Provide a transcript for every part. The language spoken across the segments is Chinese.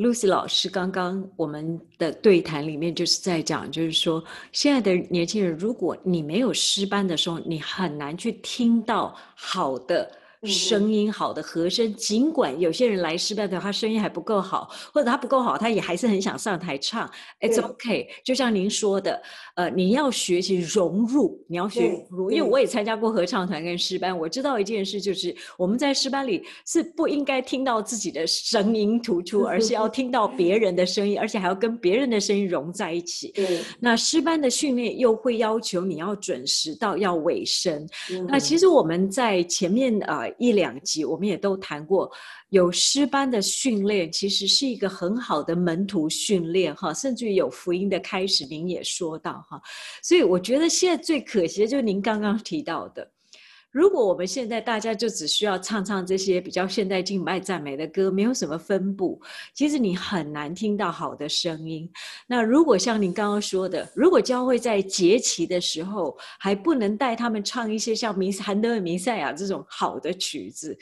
Lucy 老师刚刚我们的对谈里面就是在讲，就是说现在的年轻人，如果你没有诗班的时候，你很难去听到好的。声音好的和声，尽管有些人来失败的，他声音还不够好，或者他不够好，他也还是很想上台唱。It's OK，就像您说的，呃，你要学习融入，你要学融入，因为我也参加过合唱团跟诗班，我知道一件事，就是我们在诗班里是不应该听到自己的声音突出，而是要听到别人的声音，而且还要跟别人的声音融在一起。那诗班的训练又会要求你要准时到，要尾声。那其实我们在前面啊。一两集我们也都谈过，有诗班的训练其实是一个很好的门徒训练哈，甚至于有福音的开始，您也说到哈，所以我觉得现在最可惜的就是您刚刚提到的，如果我们现在大家就只需要唱唱这些比较现代敬拜赞美的歌，没有什么分布，其实你很难听到好的声音。那如果像您刚刚说的，如果教会在节期的时候还不能带他们唱一些像弥韩德尔明赛亚这种好的曲子。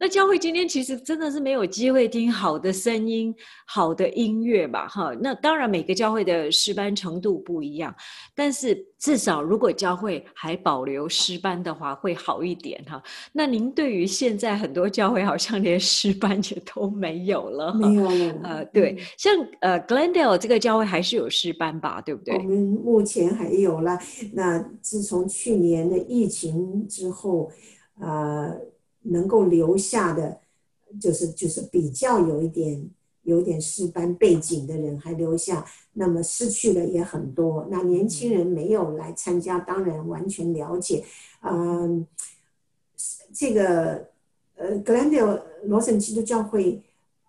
那教会今天其实真的是没有机会听好的声音、好的音乐吧？哈，那当然每个教会的诗班程度不一样，但是至少如果教会还保留诗班的话，会好一点哈。那您对于现在很多教会好像连诗班也都没有了，没有了。呃，对，像呃 Glendale 这个教会还是有诗班吧？对不对？我们目前还有了。那自从去年的疫情之后，啊。能够留下的，就是就是比较有一点有点师班背景的人还留下，那么失去的也很多。那年轻人没有来参加，当然完全了解。嗯，这个呃，格兰德罗森基督教会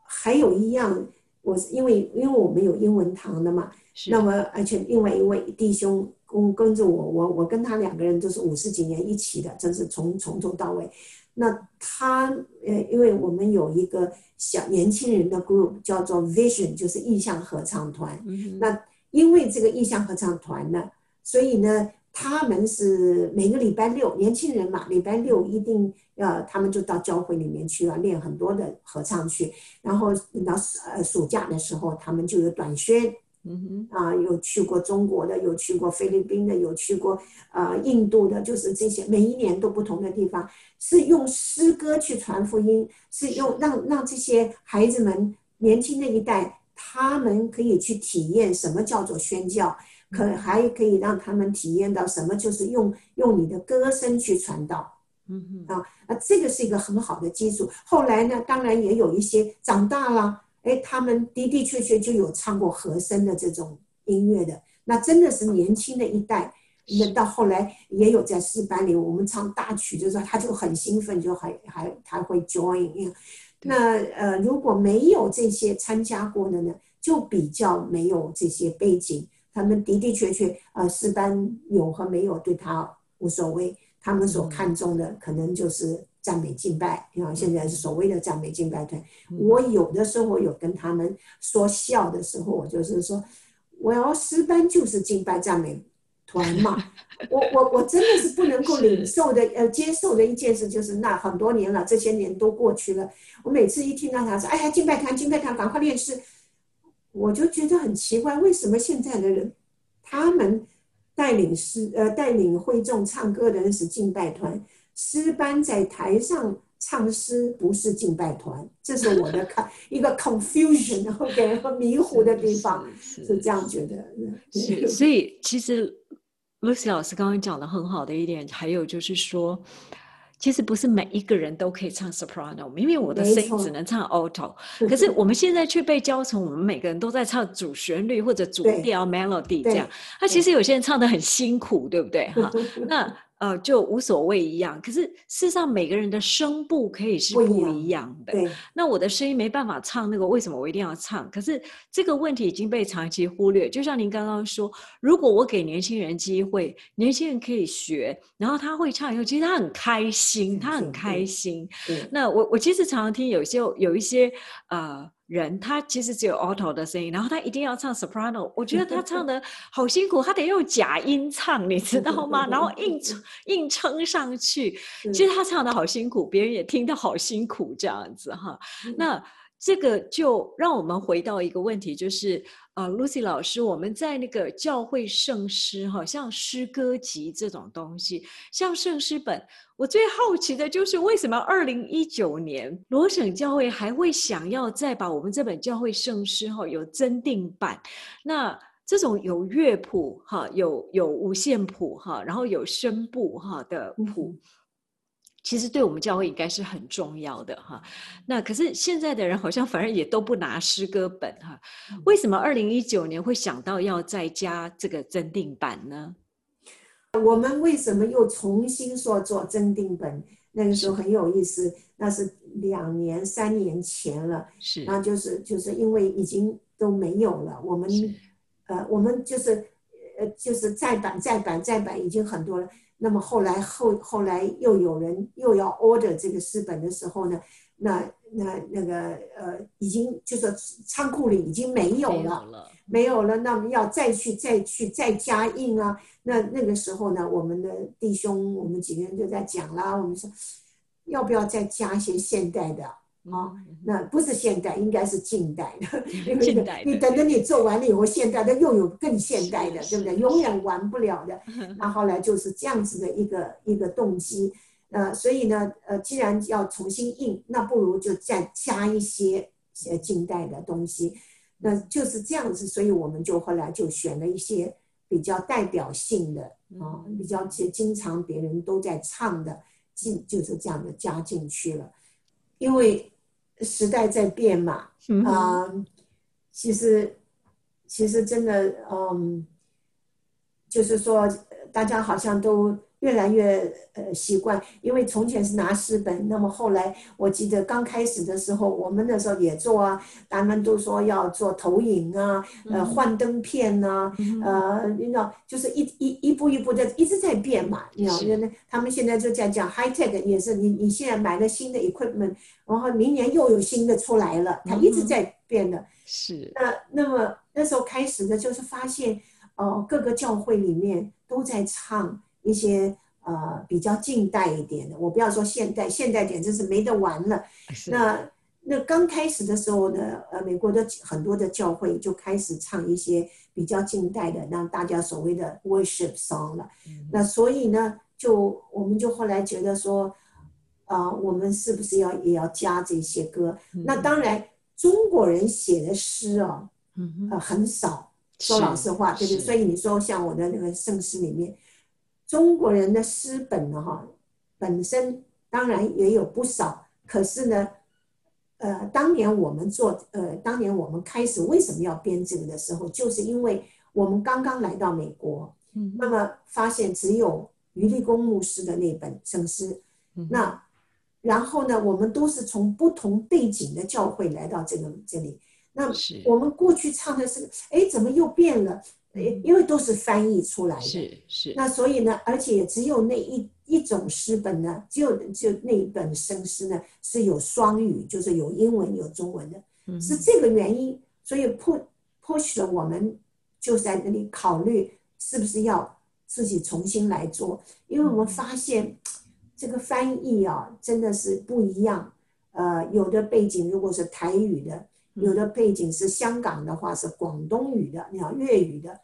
还有一样，我是因为因为我们有英文堂的嘛，那么而且另外一位弟兄跟跟着我，我我跟他两个人都是五十几年一起的，真是从从头到尾。那他呃，因为我们有一个小年轻人的 group 叫做 Vision，就是意向合唱团。那因为这个意向合唱团呢，所以呢，他们是每个礼拜六，年轻人嘛，礼拜六一定要他们就到教会里面去要练很多的合唱去。然后等到呃暑假的时候，他们就有短宣。嗯哼，啊，有去过中国的，有去过菲律宾的，有去过啊印度的，就是这些，每一年都不同的地方，是用诗歌去传福音，是用让让这些孩子们年轻的一代，他们可以去体验什么叫做宣教，可还可以让他们体验到什么就是用用你的歌声去传道。嗯哼，啊，那这个是一个很好的基础。后来呢，当然也有一些长大了。哎，他们的的确确就有唱过和声的这种音乐的，那真的是年轻的一代。那到后来也有在诗班里，我们唱大曲的时候，他就很兴奋，就还还他会 join。那呃，如果没有这些参加过的呢，就比较没有这些背景。他们的的确确，呃，诗班有和没有对他无所谓，他们所看重的可能就是。赞美敬拜，啊，现在是所谓的赞美敬拜团。我有的时候有跟他们说笑的时候，我就是说，我要诗班就是敬拜赞美团嘛。我我我真的是不能够领受的，呃，接受的一件事就是，那很多年了，这些年都过去了。我每次一听到他说，哎呀，敬拜团，敬拜团，赶快练诗，我就觉得很奇怪，为什么现在的人，他们带领诗，呃，带领会众唱歌的人是敬拜团。诗班在台上唱诗不是敬拜团，这是我的看 一个 confusion，然后给人迷糊的地方，是这样觉得。是，所以其实 Lucy 老师刚刚讲的很好的一点，还有就是说，其实不是每一个人都可以唱 soprano，因为我的声音只能唱。alto，可是我们现在却被教成我们每个人都在唱主旋律或者主调 melody 这样，那其实有些人唱的很辛苦，对不对？哈，那。呃，就无所谓一样。可是事实上，每个人的声部可以是不一样的。对。那我的声音没办法唱那个，为什么我一定要唱？可是这个问题已经被长期忽略。就像您刚刚说，如果我给年轻人机会，年轻人可以学，然后他会唱以后，其实他很开心，他很开心。那我我其实常常听有些有一些呃。人他其实只有 alto 的声音，然后他一定要唱 soprano，我觉得他唱的好辛苦，他得用假音唱，你知道吗？然后硬硬撑上去，其实他唱的好辛苦，别人也听得好辛苦这样子哈。那这个就让我们回到一个问题，就是呃，Lucy 老师，我们在那个教会圣诗，哈，像诗歌集这种东西，像圣诗本，我最好奇的就是为什么二零一九年罗省教会还会想要再把我们这本教会圣诗，哈，有增订版？那这种有乐谱，哈，有有五线谱，哈，然后有声部，哈的谱。其实对我们教会应该是很重要的哈，那可是现在的人好像反而也都不拿诗歌本哈，为什么二零一九年会想到要再加这个增订版呢？我们为什么又重新说做增订本？那个时候很有意思，那是两年三年前了，是，那就是就是因为已经都没有了，我们呃我们就是呃就是再版再版再版已经很多了。那么后来后后来又有人又要 order 这个诗本的时候呢，那那那个呃已经就是仓库里已经没有了，没有了，那么要再去再去再加印啊。那那个时候呢，我们的弟兄我们几个人就在讲啦，我们说要不要再加一些现代的。啊，那不是现代，应该是近代的。近代你等着你做完了以后，现代的又有更现代的，对不对？永远完不了的。那后来就是这样子的一个一个动机。呃，所以呢，呃，既然要重新印，那不如就再加一些呃近代的东西。那就是这样子，所以我们就后来就选了一些比较代表性的啊，比较经经常别人都在唱的，进就是这样的加进去了。因为时代在变嘛，啊，其实其实真的，嗯，就是说，大家好像都。越来越呃习惯，因为从前是拿诗本，那么后来我记得刚开始的时候，我们那时候也做啊，他们都说要做投影啊，呃幻灯片呐，呃你知道就是一一一步一步的一直在变嘛，你知道那他们现在就在讲 high tech 也是，你你现在买了新的 equipment，然后明年又有新的出来了，它一直在变的。是。那那么那时候开始的就是发现，哦各个教会里面都在唱。一些呃比较近代一点的，我不要说现代，现代点真是没得玩了。那那刚开始的时候呢，呃，美国的很多的教会就开始唱一些比较近代的，让大家所谓的 worship song 了。那所以呢，就我们就后来觉得说，啊，我们是不是要也要加这些歌？那当然，中国人写的诗啊，呃，很少。说老实话，对对。所以你说像我的那个圣诗里面。中国人的诗本呢，哈，本身当然也有不少，可是呢，呃，当年我们做，呃，当年我们开始为什么要编这个的时候，就是因为我们刚刚来到美国，嗯，那么发现只有余立功牧师的那本圣诗，那然后呢，我们都是从不同背景的教会来到这个这里，那我们过去唱的是，哎，怎么又变了？因为都是翻译出来的，是是。那所以呢，而且也只有那一一种诗本呢，只有就那一本生诗呢是有双语，就是有英文有中文的，是这个原因，所以 push push 了我们就在那里考虑是不是要自己重新来做，因为我们发现这个翻译啊真的是不一样，呃，有的背景如果是台语的。有的背景是香港的话是广东语的，你要粤语的，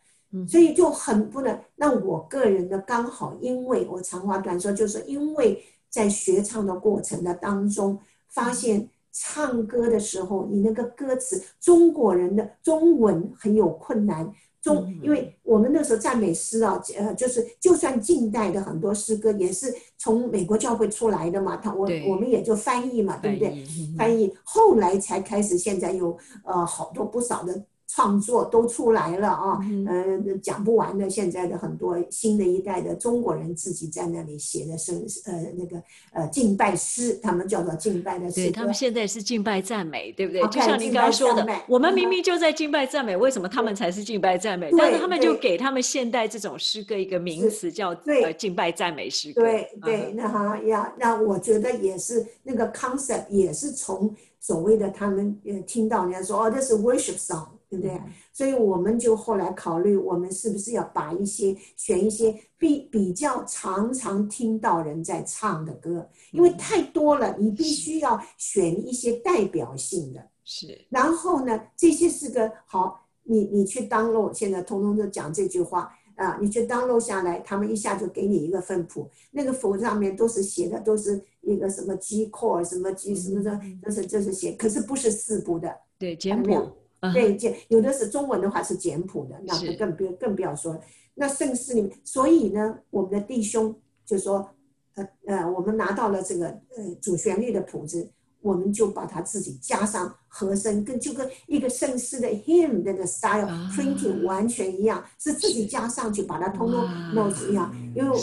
所以就很不能。那我个人呢，刚好因为我长话短说，就是因为在学唱的过程的当中，发现唱歌的时候，你那个歌词中国人的中文很有困难。中，因为我们那时候赞美诗啊，呃，就是就算近代的很多诗歌也是从美国教会出来的嘛，他我我们也就翻译嘛，对不对？翻译后来才开始，现在有呃好多不少的。创作都出来了啊，呃，讲不完的。现在的很多新的一代的中国人自己在那里写的是呃那个呃敬拜诗，他们叫做敬拜的诗。对他们现在是敬拜赞美，对不对？就像您刚刚说的，我们明明就在敬拜赞美，为什么他们才是敬拜赞美？但是他们就给他们现代这种诗歌一个名词叫呃敬拜赞美诗歌。对对，那哈呀，那我觉得也是那个 concept 也是从所谓的他们呃听到人家说哦，这是 worship song。对不对？所以我们就后来考虑，我们是不是要把一些选一些比比较常常听到人在唱的歌，因为太多了，你必须要选一些代表性的。是，然后呢，这些是个好，你你去 download，现在通通都讲这句话啊，你去 download 下来，他们一下就给你一个分谱，那个谱上面都是写的，都是一个什么 G chord，什么 G 什么的，都是就是写，可是不是四部的，对简谱，对简，有的是中文的话是简谱的，那更不更不要说。那圣诗里面，所以呢，我们的弟兄就说。呃呃，我们拿到了这个呃主旋律的谱子，我们就把它自己加上和声，跟就跟一个圣诗的 hymn 那个 style printing 完全一样，是自己加上去把它通通弄一样。因为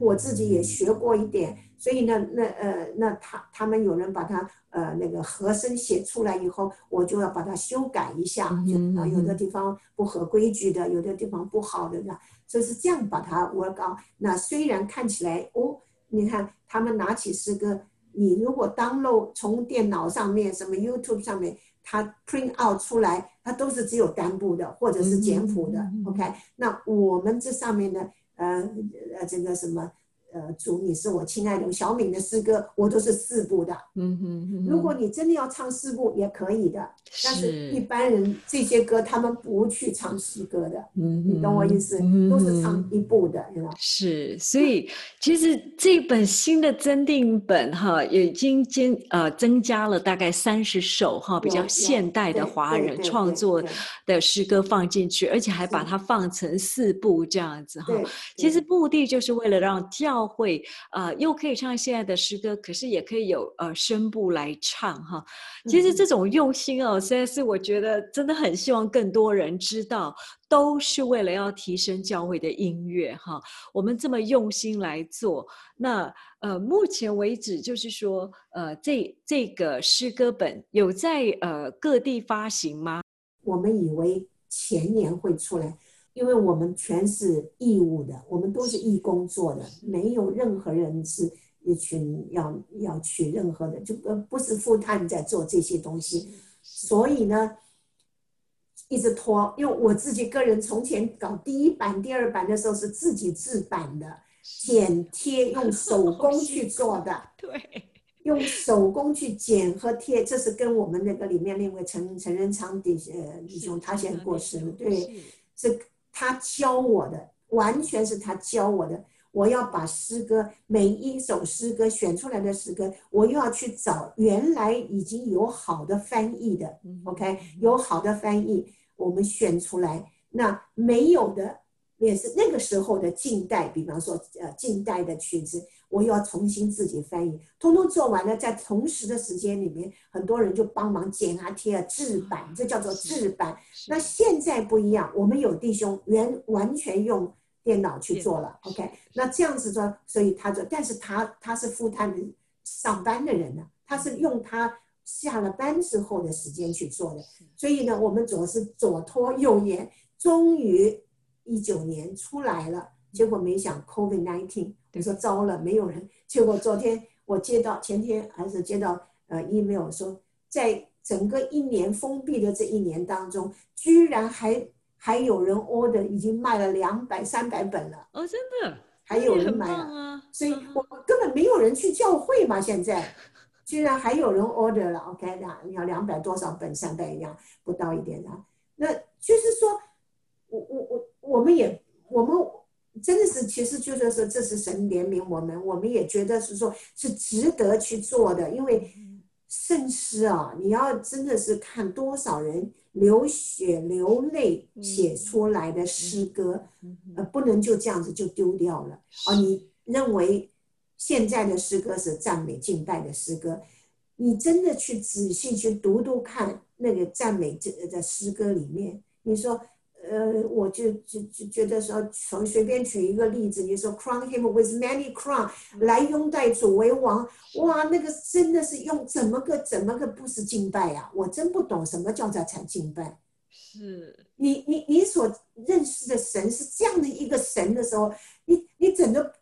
我自己也学过一点，所以呢，那呃那他他们有人把它呃那个和声写出来以后，我就要把它修改一下，啊有的地方不合规矩的，有的地方不好的，就是这样把它 work out。那虽然看起来哦。你看，他们拿起诗歌，你如果 download 从电脑上面、什么 YouTube 上面，它 print out 出来，它都是只有单部的或者是简谱的。OK，那我们这上面呢，呃呃，这个什么？呃，主，你是我亲爱的小敏的诗歌，我都是四部的。嗯哼，如果你真的要唱四部也可以的，但是一般人这些歌他们不去唱诗歌的。嗯你懂我意思？都是唱一部的，知道是，所以其实这本新的增订本哈，已经增呃增加了大概三十首哈，比较现代的华人创作的诗歌放进去，而且还把它放成四部这样子哈。其实目的就是为了让教教会呃又可以唱现在的诗歌，可是也可以有呃声部来唱哈。其实这种用心哦，实在是我觉得真的很希望更多人知道，都是为了要提升教会的音乐哈。我们这么用心来做，那呃目前为止就是说呃这这个诗歌本有在呃各地发行吗？我们以为前年会出来。因为我们全是义务的，我们都是义工做的，没有任何人是一群要要去任何的，就呃不是富探在做这些东西，所以呢，一直拖。因为我自己个人从前搞第一版、第二版的时候是自己制版的，剪贴用手工去做的，对，用手工去剪和贴，这是跟我们那个里面那位陈陈仁昌弟呃弟兄他先过世了，对，是。他教我的完全是他教我的。我要把诗歌每一首诗歌选出来的诗歌，我又要去找原来已经有好的翻译的，OK，有好的翻译，我们选出来。那没有的也是那个时候的近代，比方说呃近代的曲子。我又要重新自己翻译，通通做完了，在同时的时间里面，很多人就帮忙剪啊、贴啊、制版，这叫做制版。那现在不一样，我们有弟兄原完全用电脑去做了。OK，那这样子说，所以他说，但是他他是负担上班的人呢，他是用他下了班之后的时间去做的。所以呢，我们总是左拖右延，终于一九年出来了，结果没想 COVID nineteen。你说糟了，没有人。结果昨天我接到，前天还是接到呃 email 说，在整个一年封闭的这一年当中，居然还还有人 order，已经卖了两百三百本了。哦，真的，还有人买了。所以我根本没有人去教会嘛，现在居然还有人 order 了。OK，两要两百多少本，三百一样不到一点的。那就是说，我我我我们也我们。真的是，其实就是说，这是神怜悯我们，我们也觉得是说，是值得去做的。因为圣诗啊，你要真的是看多少人流血流泪写出来的诗歌，呃，不能就这样子就丢掉了。啊，你认为现在的诗歌是赞美近代的诗歌，你真的去仔细去读读看那个赞美这的诗歌里面，你说。呃，我就就就觉得说，从随便举一个例子，你说 crown him with many crown 来拥戴主为王，哇，那个真的是用怎么个怎么个不是敬拜呀？我真不懂什么叫做才敬拜。是你你你所认识的神是这样的一个神的时候，你你整个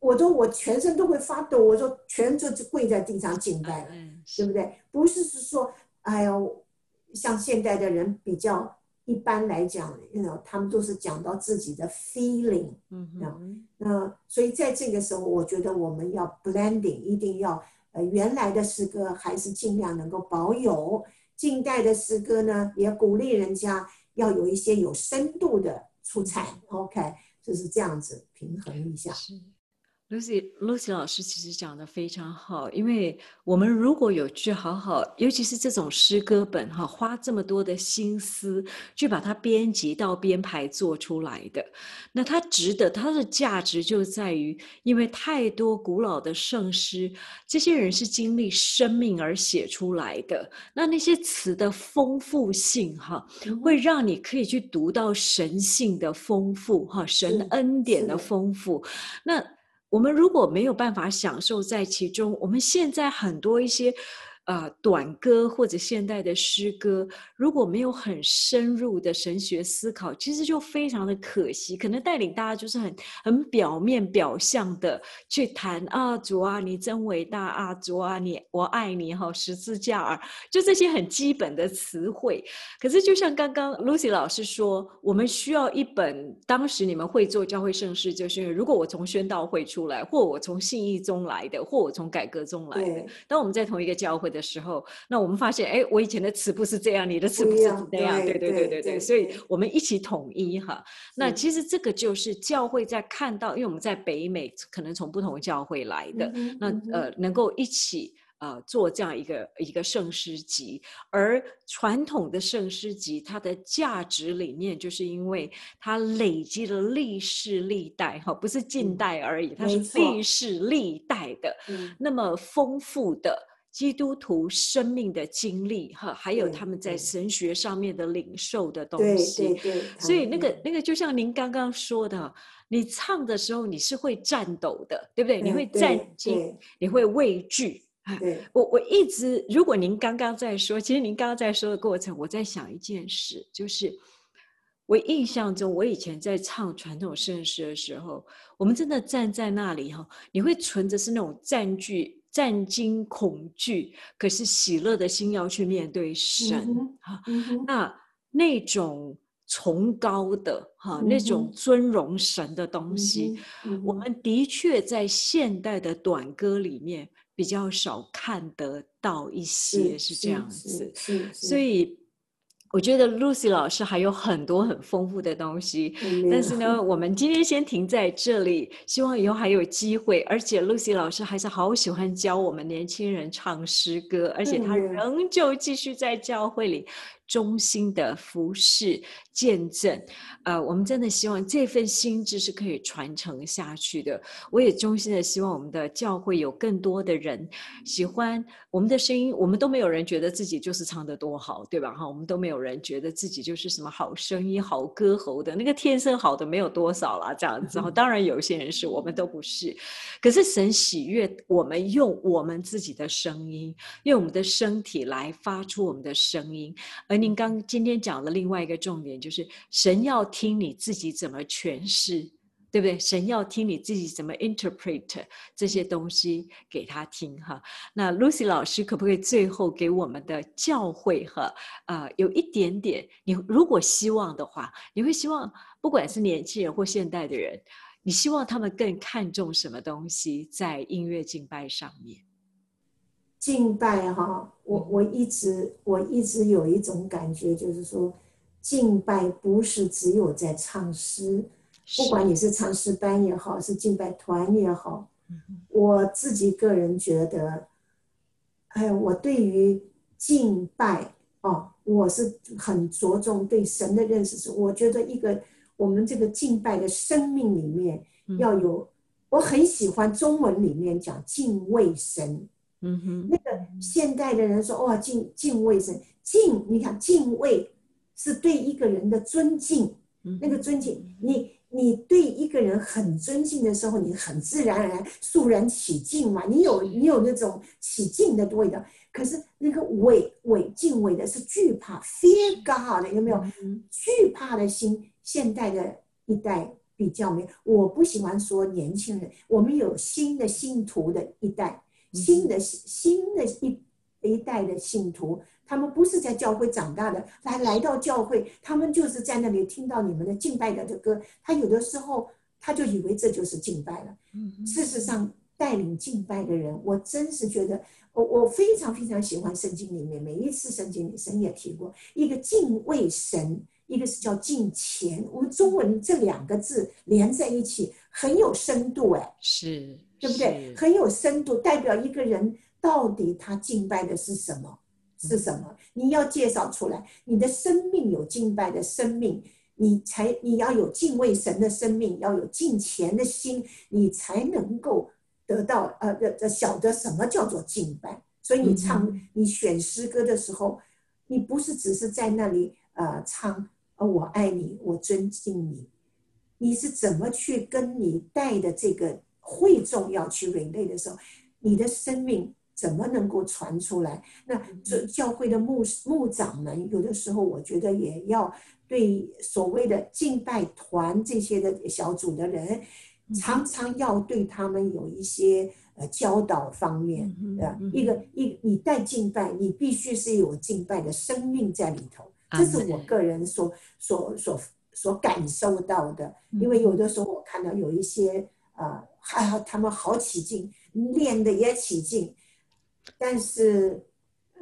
我都我全身都会发抖，我说全就跪在地上敬拜了，对不对？不是是说，哎呦，像现代的人比较。一般来讲，那他们都是讲到自己的 feeling，嗯，那所以在这个时候，我觉得我们要 blending，一定要呃原来的诗歌还是尽量能够保有，近代的诗歌呢，也鼓励人家要有一些有深度的出彩。OK，就是这样子平衡一下。Lucy，Lucy 老师其实讲的非常好，因为我们如果有去好好，尤其是这种诗歌本哈，花这么多的心思去把它编辑到编排做出来的，那它值得，它的价值就在于，因为太多古老的圣诗，这些人是经历生命而写出来的，那那些词的丰富性哈，会让你可以去读到神性的丰富哈，神恩典的。丰富，那。我们如果没有办法享受在其中，我们现在很多一些。呃，短歌或者现代的诗歌，如果没有很深入的神学思考，其实就非常的可惜。可能带领大家就是很很表面表象的去谈啊，主啊，你真伟大啊，主啊，你我爱你哈，十字架儿，就这些很基本的词汇。可是就像刚刚 Lucy 老师说，我们需要一本当时你们会做教会盛世，就是如果我从宣道会出来，或我从信义中来的，或我从改革中来的，当我们在同一个教会。的时候，那我们发现，哎，我以前的词不是这样，你的词不是这样，对对对对对，所以我们一起统一哈。那其实这个就是教会在看到，因为我们在北美，可能从不同教会来的，那呃，能够一起呃做这样一个一个圣诗集，而传统的圣诗集，它的价值理念，就是因为它累积了历世历代哈，不是近代而已，它是历世历代的那么丰富的。基督徒生命的经历，哈，还有他们在神学上面的领受的东西，对对。所以那个那个，就像您刚刚说的，你唱的时候你是会颤抖的，对不对？你会战惊，你会畏惧。对，我我一直，如果您刚刚在说，其实您刚刚在说的过程，我在想一件事，就是我印象中，我以前在唱传统圣诗的时候，我们真的站在那里哈，你会存着是那种占据。战惊恐惧，可是喜乐的心要去面对神哈。那那种崇高的哈，那种尊荣神的东西，我们的确在现代的短歌里面比较少看得到一些，是这样子。所以。我觉得 Lucy 老师还有很多很丰富的东西，但是呢，我们今天先停在这里，希望以后还有机会。而且 Lucy 老师还是好喜欢教我们年轻人唱诗歌，而且他仍旧继续在教会里。衷心的服侍见证，呃，我们真的希望这份心智是可以传承下去的。我也衷心的希望我们的教会有更多的人喜欢我们的声音。我们都没有人觉得自己就是唱的多好，对吧？哈，我们都没有人觉得自己就是什么好声音、好歌喉的那个天生好的没有多少啦，这样子。哈，当然有些人是我们都不是。可是神喜悦我们用我们自己的声音，用我们的身体来发出我们的声音，而。您刚今天讲的另外一个重点就是，神要听你自己怎么诠释，对不对？神要听你自己怎么 interpret 这些东西给他听哈。那 Lucy 老师可不可以最后给我们的教会哈啊有一点点？你如果希望的话，你会希望不管是年轻人或现代的人，你希望他们更看重什么东西在音乐敬拜上面？敬拜哈，我我一直我一直有一种感觉，就是说，敬拜不是只有在唱诗，不管你是唱诗班也好，是敬拜团也好，我自己个人觉得，哎，我对于敬拜哦，我是很着重对神的认识是，我觉得一个我们这个敬拜的生命里面要有，我很喜欢中文里面讲敬畏神。嗯哼，那个现代的人说，哇，敬敬畏神，敬，你看敬畏是对一个人的尊敬，那个尊敬，你你对一个人很尊敬的时候，你很自然而然肃然起敬嘛，你有你有那种起敬的味道。可是那个畏畏敬畏的是惧怕，fear God，有没有？惧怕的心，现代的一代比较没有。我不喜欢说年轻人，我们有新的信徒的一代。新的新的一一代的信徒，他们不是在教会长大的，来来到教会，他们就是在那里听到你们的敬拜的这歌，他有的时候他就以为这就是敬拜了。事实上，带领敬拜的人，我真是觉得，我我非常非常喜欢圣经里面每一次圣经里神也提过一个敬畏神，一个是叫敬虔。我们中文这两个字连在一起很有深度，哎，是，对不对？很有深度，代表一个人到底他敬拜的是什么？是什么？你要介绍出来，你的生命有敬拜的生命。你才你要有敬畏神的生命，要有敬虔的心，你才能够得到呃呃晓得什么叫做敬拜。所以你唱你选诗歌的时候，你不是只是在那里呃唱呃我爱你，我尊敬你，你是怎么去跟你带的这个会众要去 relate 的时候，你的生命怎么能够传出来？那这教会的牧牧长们有的时候，我觉得也要。对所谓的敬拜团这些的小组的人，常常要对他们有一些呃教导方面的一个一你带敬拜，你必须是有敬拜的生命在里头，这是我个人所所所所感受到的。因为有的时候我看到有一些啊，还他们好起劲，练的也起劲，但是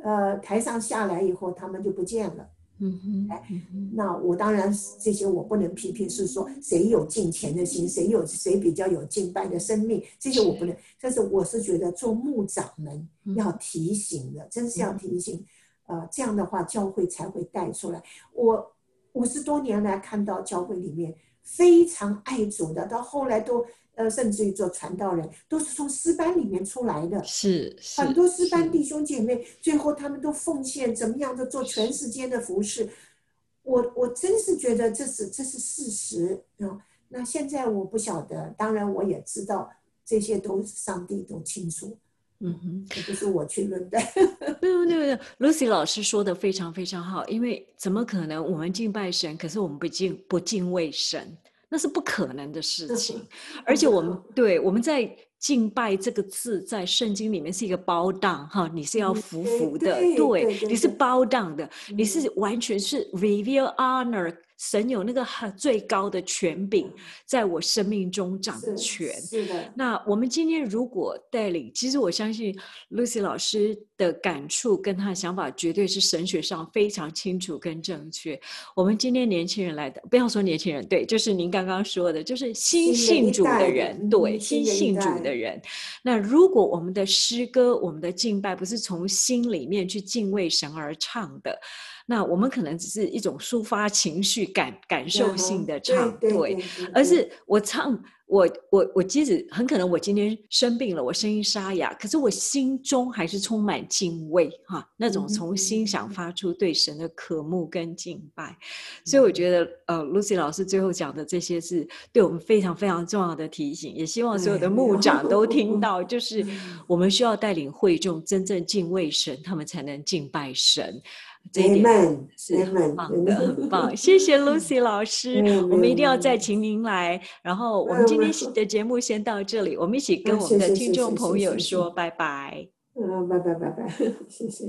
呃台上下来以后，他们就不见了。嗯哼，哎，那我当然这些我不能批评，是说谁有敬虔的心，谁有谁比较有敬拜的生命，这些我不能。但是我是觉得做牧长们要提醒的，真是要提醒，呃，这样的话教会才会带出来。我五十多年来看到教会里面非常爱主的，到后来都。呃，甚至于做传道人，都是从诗班里面出来的。是，很多诗班弟兄姐妹，最后他们都奉献，怎么样的做全世界的服饰。我我真是觉得这是这是事实啊。那现在我不晓得，当然我也知道这些都是上帝都清楚。嗯哼，这不是我去论的。对不对？Lucy 老师说的非常非常好，因为怎么可能我们敬拜神，可是我们不敬不敬畏神？那是不可能的事情，而且我们对我们在敬拜这个字在圣经里面是一个包荡哈，你是要服服的，对，你是包荡的，你是完全是 reveal honor。神有那个很最高的权柄，在我生命中掌权。是的。那我们今天如果带领，其实我相信 Lucy 老师的感触跟他的想法，绝对是神学上非常清楚跟正确。我们今天年轻人来的，不要说年轻人，对，就是您刚刚说的，就是新信主的人，对，新信主的人。那如果我们的诗歌、我们的敬拜不是从心里面去敬畏神而唱的。那我们可能只是一种抒发情绪、感感受性的唱，对，而是我唱，我我我即使很可能我今天生病了，我声音沙哑，可是我心中还是充满敬畏，哈，那种从心想发出对神的渴慕跟敬拜。所以我觉得，呃，Lucy 老师最后讲的这些是对我们非常非常重要的提醒，也希望所有的牧长都听到，就是我们需要带领会众真正敬畏神，他们才能敬拜神。这一点是很棒的，很棒。谢谢 Lucy 老师，我们一定要再请您来。然后我们今天的节目先到这里，我们一起跟我们的听众朋友说拜拜。嗯，拜拜拜拜，谢谢。